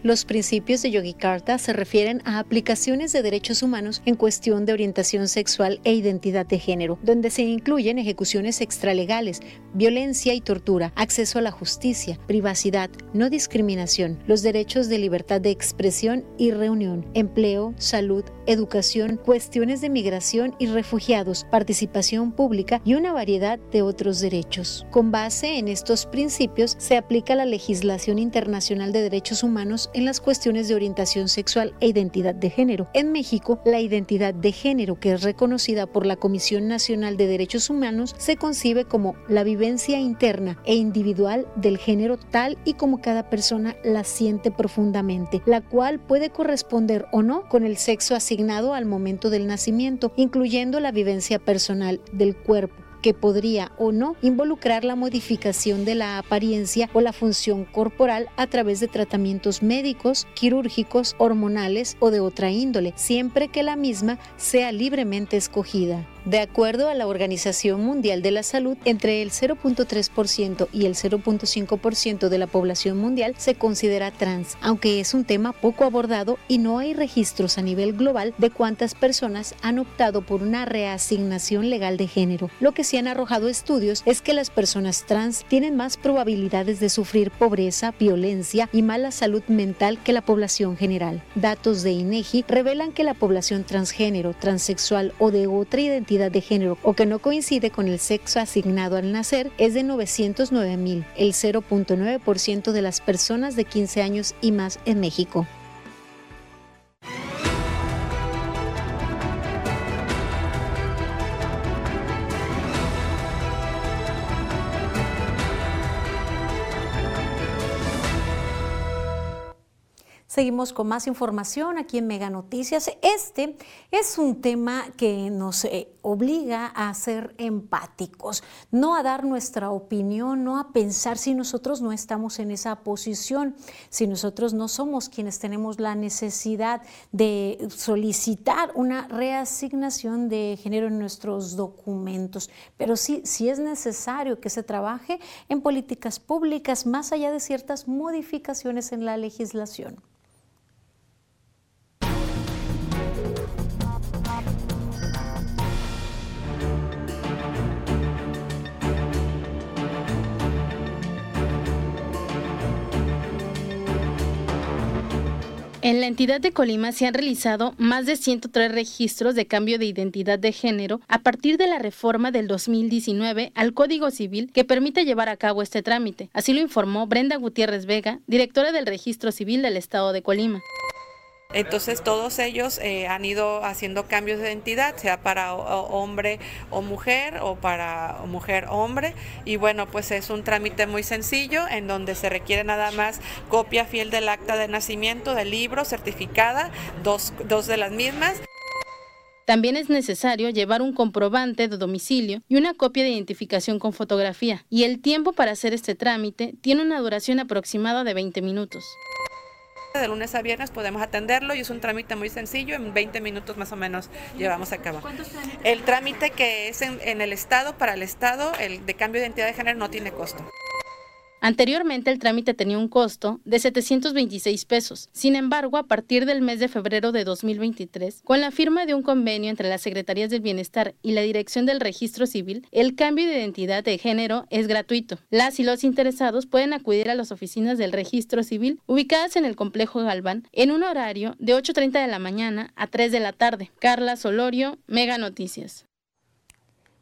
Los principios de Yogyakarta se refieren a aplicaciones de derechos humanos en cuestión de orientación sexual e identidad de género, donde se incluyen ejecuciones extralegales, violencia y tortura, acceso a la justicia, privacidad, no discriminación, los derechos de libertad de expresión y reunión, empleo, salud, educación, cuestiones de migración y refugiados, participación pública y una variedad de otros derechos. Con base en estos principios se aplica la legislación internacional de derechos humanos en las cuestiones de orientación sexual e identidad de género. En México, la identidad de género, que es reconocida por la Comisión Nacional de Derechos Humanos, se concibe como la vivencia interna e individual del género tal y como cada persona la siente profundamente, la cual puede corresponder o no con el sexo asignado al momento del nacimiento, incluyendo la vivencia personal del cuerpo que podría o no involucrar la modificación de la apariencia o la función corporal a través de tratamientos médicos, quirúrgicos, hormonales o de otra índole, siempre que la misma sea libremente escogida. De acuerdo a la Organización Mundial de la Salud, entre el 0.3% y el 0.5% de la población mundial se considera trans, aunque es un tema poco abordado y no hay registros a nivel global de cuántas personas han optado por una reasignación legal de género. Lo que sí han arrojado estudios es que las personas trans tienen más probabilidades de sufrir pobreza, violencia y mala salud mental que la población general. Datos de INEGI revelan que la población transgénero, transexual o de otra identidad de género o que no coincide con el sexo asignado al nacer es de 909 mil, el 0.9% de las personas de 15 años y más en México. Seguimos con más información aquí en Mega Noticias. Este es un tema que nos eh, obliga a ser empáticos, no a dar nuestra opinión, no a pensar si nosotros no estamos en esa posición, si nosotros no somos quienes tenemos la necesidad de solicitar una reasignación de género en nuestros documentos. Pero sí, sí es necesario que se trabaje en políticas públicas más allá de ciertas modificaciones en la legislación. En la entidad de Colima se han realizado más de 103 registros de cambio de identidad de género a partir de la reforma del 2019 al Código Civil que permite llevar a cabo este trámite. Así lo informó Brenda Gutiérrez Vega, directora del Registro Civil del Estado de Colima. Entonces todos ellos eh, han ido haciendo cambios de identidad, sea para hombre o mujer o para mujer hombre. Y bueno, pues es un trámite muy sencillo en donde se requiere nada más copia fiel del acta de nacimiento, del libro, certificada, dos, dos de las mismas. También es necesario llevar un comprobante de domicilio y una copia de identificación con fotografía. Y el tiempo para hacer este trámite tiene una duración aproximada de 20 minutos. De lunes a viernes podemos atenderlo y es un trámite muy sencillo, en 20 minutos más o menos llevamos a cabo. El trámite que es en, en el Estado, para el Estado, el de cambio de identidad de género no tiene costo. Anteriormente el trámite tenía un costo de 726 pesos. Sin embargo, a partir del mes de febrero de 2023, con la firma de un convenio entre las Secretarías del Bienestar y la Dirección del Registro Civil, el cambio de identidad de género es gratuito. Las y los interesados pueden acudir a las oficinas del Registro Civil ubicadas en el complejo Galván en un horario de 8.30 de la mañana a 3 de la tarde. Carla Solorio, Mega Noticias.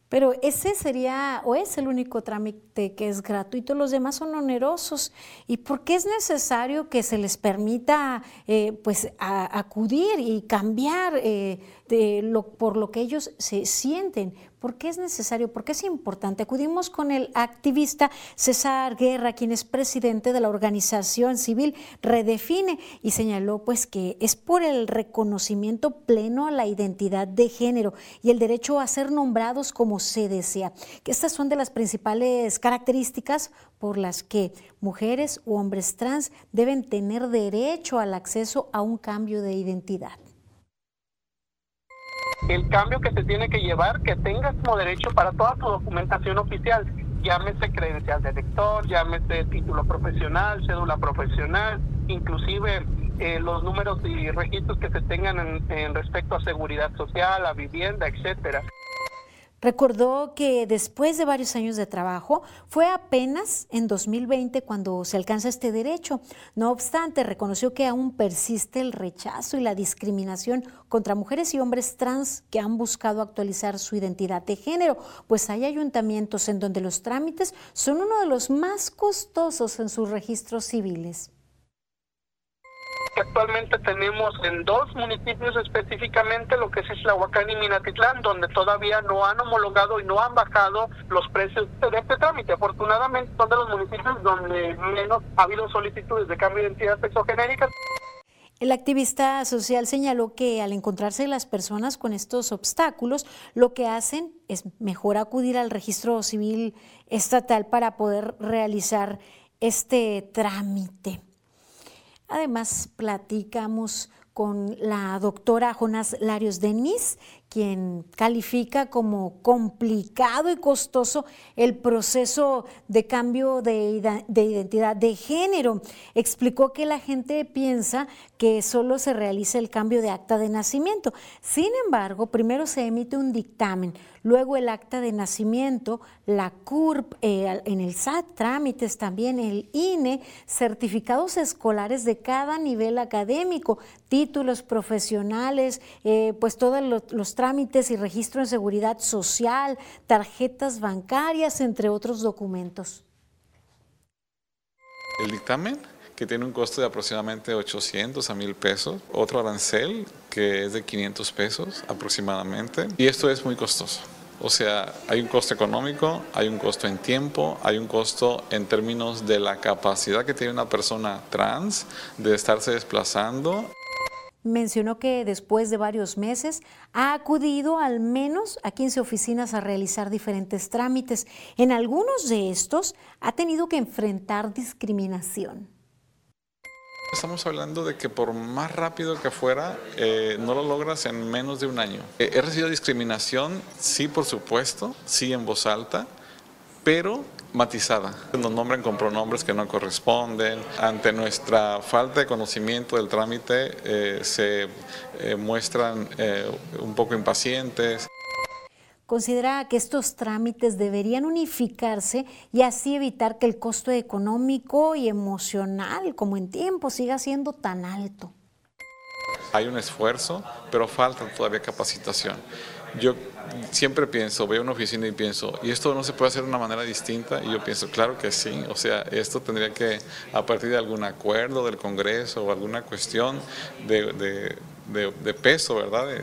Pero ese sería o es el único trámite que es gratuito, los demás son onerosos. ¿Y por qué es necesario que se les permita eh, pues, acudir y cambiar eh, de lo, por lo que ellos se sienten? ¿Por qué es necesario? ¿Por qué es importante? Acudimos con el activista César Guerra, quien es presidente de la organización civil Redefine, y señaló pues que es por el reconocimiento pleno a la identidad de género y el derecho a ser nombrados como se desea, que estas son de las principales características por las que mujeres u hombres trans deben tener derecho al acceso a un cambio de identidad el cambio que se tiene que llevar, que tengas como derecho para toda tu documentación oficial, llámese credencial de lector, llámese título profesional, cédula profesional, inclusive eh, los números y registros que se tengan en, en respecto a seguridad social, a vivienda, etcétera. Recordó que después de varios años de trabajo, fue apenas en 2020 cuando se alcanza este derecho. No obstante, reconoció que aún persiste el rechazo y la discriminación contra mujeres y hombres trans que han buscado actualizar su identidad de género, pues hay ayuntamientos en donde los trámites son uno de los más costosos en sus registros civiles actualmente tenemos en dos municipios específicamente, lo que es Islahuacán y Minatitlán, donde todavía no han homologado y no han bajado los precios de este trámite. Afortunadamente son de los municipios donde menos ha habido solicitudes de cambio de identidad sexogenérica. El activista social señaló que al encontrarse las personas con estos obstáculos, lo que hacen es mejor acudir al registro civil estatal para poder realizar este trámite. Además, platicamos con la doctora Jonas Larios Denis, quien califica como complicado y costoso el proceso de cambio de, de, identidad de género. Explicó que la gente piensa que solo se realiza el cambio de acta de nacimiento. Sin embargo, primero se emite un dictamen, luego el acta de nacimiento, la CURP, eh, en el SAT, trámites también, el INE, certificados escolares de cada nivel académico, títulos profesionales, eh, pues todos los trámites y registro en seguridad social, tarjetas bancarias, entre otros documentos. El dictamen que tiene un costo de aproximadamente 800 a 1000 pesos, otro arancel que es de 500 pesos aproximadamente, y esto es muy costoso. O sea, hay un costo económico, hay un costo en tiempo, hay un costo en términos de la capacidad que tiene una persona trans de estarse desplazando. Mencionó que después de varios meses ha acudido al menos a 15 oficinas a realizar diferentes trámites. En algunos de estos ha tenido que enfrentar discriminación. Estamos hablando de que por más rápido que fuera, eh, no lo logras en menos de un año. Eh, he recibido discriminación, sí, por supuesto, sí en voz alta, pero matizada. Nos nombran con pronombres que no corresponden. Ante nuestra falta de conocimiento del trámite, eh, se muestran un poco impacientes considera que estos trámites deberían unificarse y así evitar que el costo económico y emocional, como en tiempo, siga siendo tan alto. Hay un esfuerzo, pero falta todavía capacitación. Yo siempre pienso, veo una oficina y pienso, ¿y esto no se puede hacer de una manera distinta? Y yo pienso, claro que sí, o sea, esto tendría que, a partir de algún acuerdo del Congreso o alguna cuestión de, de peso, ¿verdad?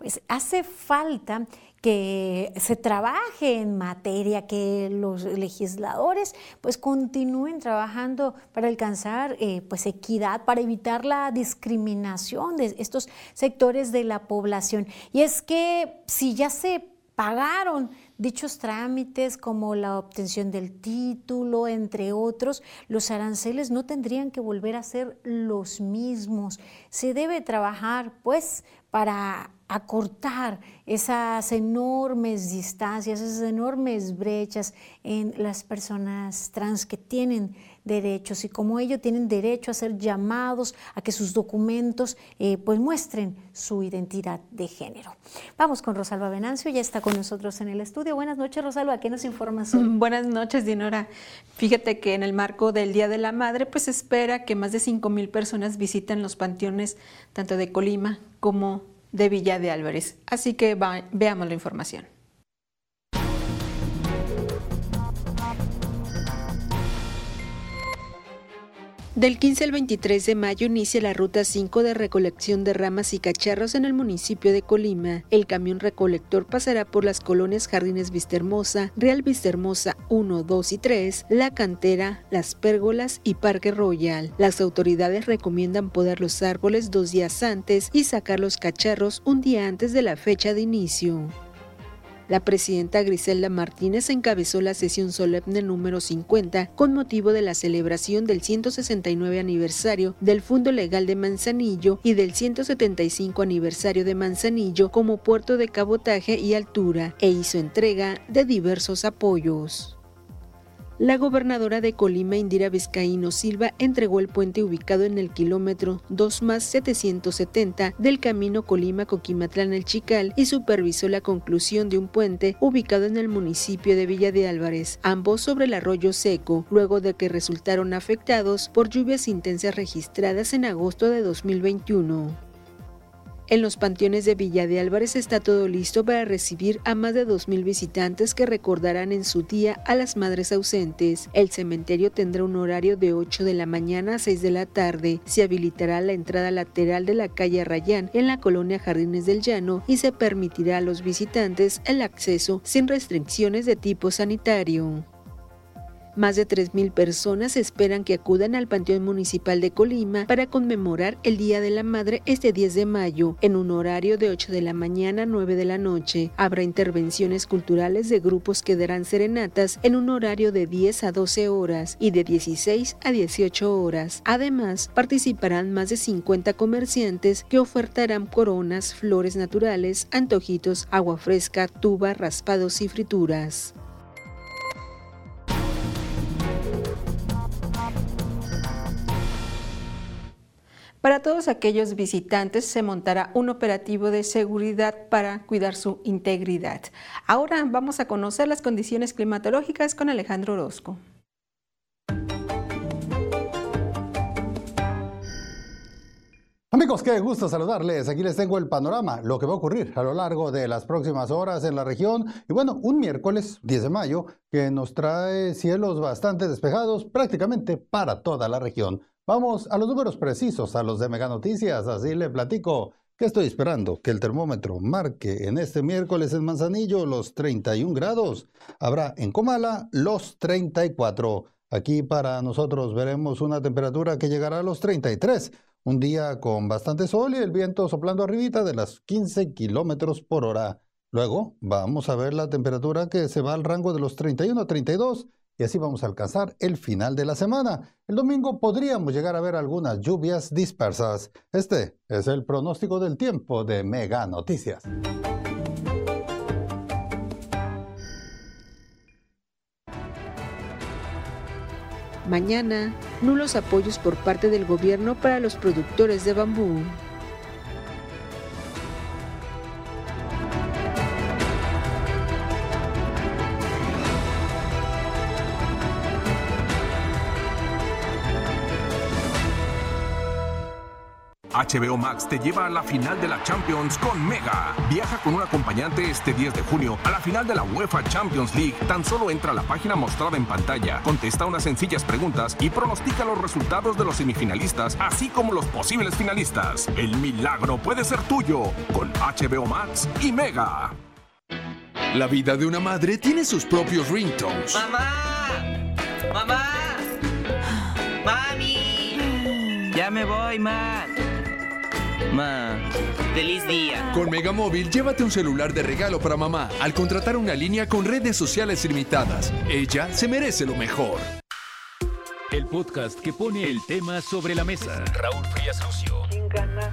Pues hace falta que se trabaje en materia, que los legisladores pues continúen trabajando para alcanzar eh, pues equidad, para evitar la discriminación de estos sectores de la población. Y es que si ya se pagaron dichos trámites como la obtención del título, entre otros, los aranceles no tendrían que volver a ser los mismos. Se debe trabajar pues para acortar esas enormes distancias, esas enormes brechas en las personas trans que tienen derechos y como ellos tienen derecho a ser llamados a que sus documentos eh, pues muestren su identidad de género. Vamos con Rosalba Venancio, ya está con nosotros en el estudio. Buenas noches Rosalba, ¿qué nos informas? *laughs* Buenas noches Dinora. Fíjate que en el marco del Día de la Madre pues espera que más de 5 mil personas visiten los panteones tanto de Colima como de Villa de Álvarez. Así que veamos la información. Del 15 al 23 de mayo inicia la Ruta 5 de recolección de ramas y cacharros en el municipio de Colima. El camión recolector pasará por las colonias Jardines Vistahermosa, Real Vistahermosa 1, 2 y 3, La Cantera, Las Pérgolas y Parque Royal. Las autoridades recomiendan podar los árboles dos días antes y sacar los cacharros un día antes de la fecha de inicio. La presidenta Griselda Martínez encabezó la sesión solemne número 50 con motivo de la celebración del 169 aniversario del Fundo Legal de Manzanillo y del 175 aniversario de Manzanillo como puerto de cabotaje y altura e hizo entrega de diversos apoyos. La gobernadora de Colima, Indira Vizcaíno Silva, entregó el puente ubicado en el kilómetro 2 más 770 del camino Colima-Coquimatlán El Chical y supervisó la conclusión de un puente ubicado en el municipio de Villa de Álvarez, ambos sobre el arroyo seco, luego de que resultaron afectados por lluvias intensas registradas en agosto de 2021. En los panteones de Villa de Álvarez está todo listo para recibir a más de 2.000 visitantes que recordarán en su día a las madres ausentes. El cementerio tendrá un horario de 8 de la mañana a 6 de la tarde. Se habilitará la entrada lateral de la calle Rayán en la colonia Jardines del Llano y se permitirá a los visitantes el acceso sin restricciones de tipo sanitario. Más de 3.000 personas esperan que acudan al Panteón Municipal de Colima para conmemorar el Día de la Madre este 10 de mayo, en un horario de 8 de la mañana a 9 de la noche. Habrá intervenciones culturales de grupos que darán serenatas en un horario de 10 a 12 horas y de 16 a 18 horas. Además, participarán más de 50 comerciantes que ofertarán coronas, flores naturales, antojitos, agua fresca, tuba, raspados y frituras. Para todos aquellos visitantes se montará un operativo de seguridad para cuidar su integridad. Ahora vamos a conocer las condiciones climatológicas con Alejandro Orozco. Amigos, qué gusto saludarles. Aquí les tengo el panorama, lo que va a ocurrir a lo largo de las próximas horas en la región. Y bueno, un miércoles 10 de mayo que nos trae cielos bastante despejados prácticamente para toda la región. Vamos a los números precisos, a los de Mega Noticias, así le platico ¿Qué estoy esperando? Que el termómetro marque en este miércoles en Manzanillo los 31 grados. Habrá en Comala los 34. Aquí para nosotros veremos una temperatura que llegará a los 33. Un día con bastante sol y el viento soplando arribita de las 15 kilómetros por hora. Luego vamos a ver la temperatura que se va al rango de los 31 a 32 y así vamos a alcanzar el final de la semana. El domingo podríamos llegar a ver algunas lluvias dispersas. Este es el pronóstico del tiempo de Mega Noticias. Mañana, nulos apoyos por parte del gobierno para los productores de bambú. HBO Max te lleva a la final de la Champions con Mega. Viaja con un acompañante este 10 de junio a la final de la UEFA Champions League. Tan solo entra a la página mostrada en pantalla, contesta unas sencillas preguntas y pronostica los resultados de los semifinalistas, así como los posibles finalistas. El milagro puede ser tuyo con HBO Max y Mega. La vida de una madre tiene sus propios ringtones. ¡Mamá! ¡Mamá! ¡Mami! Ya me voy, ma. Ma, feliz día. Con Megamóvil, llévate un celular de regalo para mamá al contratar una línea con redes sociales ilimitadas. Ella se merece lo mejor. El podcast que pone el tema sobre la mesa. Raúl Frías Lucio. ¿Quién gana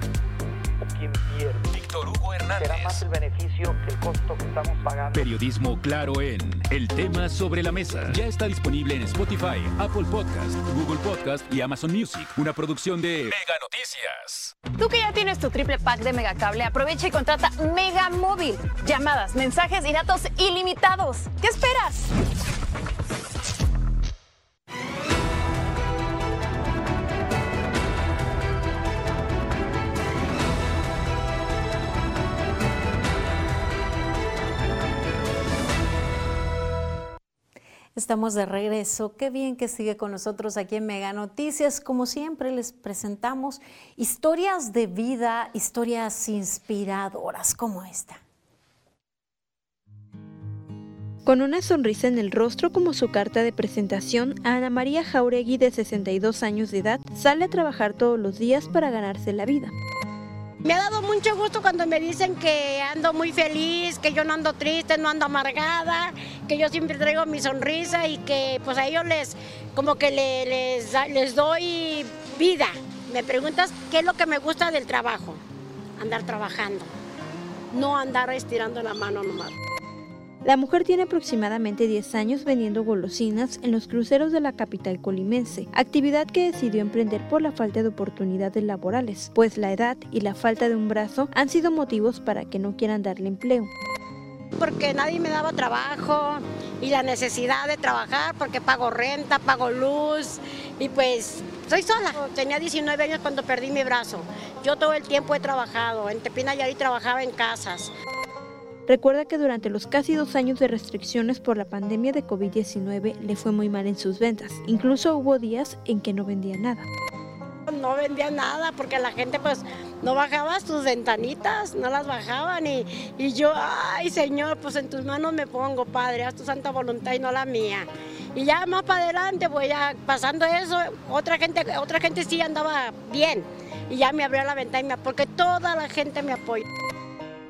Será más el beneficio que el costo que estamos pagando. Periodismo claro en El tema sobre la mesa. Ya está disponible en Spotify, Apple Podcast, Google Podcast y Amazon Music. Una producción de Mega Noticias. Tú que ya tienes tu triple pack de Megacable, aprovecha y contrata Mega Móvil. Llamadas, mensajes y datos ilimitados. ¿Qué esperas? Estamos de regreso. Qué bien que sigue con nosotros aquí en Mega Noticias. Como siempre, les presentamos historias de vida, historias inspiradoras como esta. Con una sonrisa en el rostro como su carta de presentación, Ana María Jauregui, de 62 años de edad, sale a trabajar todos los días para ganarse la vida. Me ha dado mucho gusto cuando me dicen que ando muy feliz, que yo no ando triste, no ando amargada, que yo siempre traigo mi sonrisa y que pues a ellos les como que le- les, les doy vida. Me preguntas qué es lo que me gusta del trabajo, andar trabajando, no andar estirando la mano nomás. La mujer tiene aproximadamente 10 años vendiendo golosinas en los cruceros de la capital colimense, actividad que decidió emprender por la falta de oportunidades laborales, pues la edad y la falta de un brazo han sido motivos para que no quieran darle empleo. Porque nadie me daba trabajo y la necesidad de trabajar porque pago renta, pago luz y pues soy sola. Tenía 19 años cuando perdí mi brazo. Yo todo el tiempo he trabajado. En Tepina Yari trabajaba en casas. Recuerda que durante los casi dos años de restricciones por la pandemia de COVID-19 le fue muy mal en sus ventas. Incluso hubo días en que no vendía nada. No vendía nada porque la gente pues no bajaba sus ventanitas, no las bajaban y, y yo, ay Señor, pues en tus manos me pongo, Padre, haz tu santa voluntad y no la mía. Y ya más para adelante, pues ya pasando eso, otra gente, otra gente sí andaba bien y ya me abrió la ventana porque toda la gente me apoya.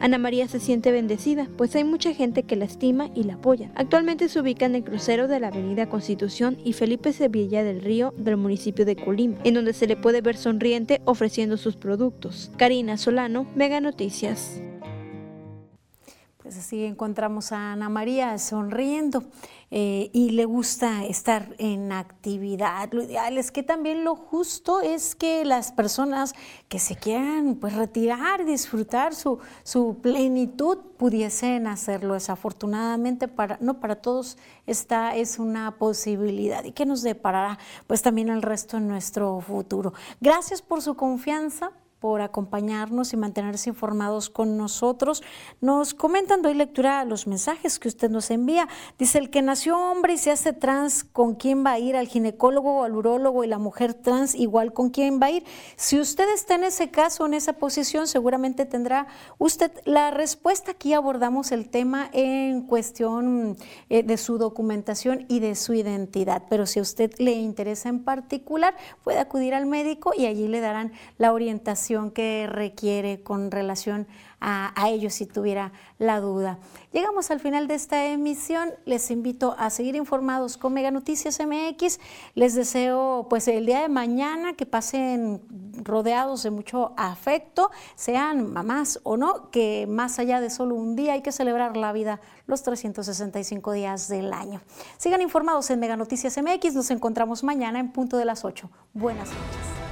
Ana María se siente bendecida, pues hay mucha gente que la estima y la apoya. Actualmente se ubica en el crucero de la Avenida Constitución y Felipe Sevilla del Río del municipio de Colima, en donde se le puede ver sonriente ofreciendo sus productos. Karina Solano, Mega Noticias. Pues así encontramos a Ana María sonriendo eh, y le gusta estar en actividad. Lo ideal es que también lo justo es que las personas que se quieran pues retirar y disfrutar su, su plenitud pudiesen hacerlo. Desafortunadamente para, no para todos esta es una posibilidad y que nos deparará pues también el resto en nuestro futuro. Gracias por su confianza por acompañarnos y mantenerse informados con nosotros. Nos comentan, doy lectura a los mensajes que usted nos envía. Dice, el que nació hombre y se hace trans, ¿con quién va a ir? ¿Al ginecólogo o al urólogo? Y la mujer trans, igual, ¿con quién va a ir? Si usted está en ese caso, en esa posición, seguramente tendrá usted la respuesta. Aquí abordamos el tema en cuestión eh, de su documentación y de su identidad. Pero si a usted le interesa en particular, puede acudir al médico y allí le darán la orientación que requiere con relación a, a ellos si tuviera la duda. Llegamos al final de esta emisión. Les invito a seguir informados con Mega Noticias MX. Les deseo pues el día de mañana que pasen rodeados de mucho afecto, sean mamás o no, que más allá de solo un día hay que celebrar la vida los 365 días del año. Sigan informados en Mega Noticias MX. Nos encontramos mañana en punto de las 8. Buenas noches.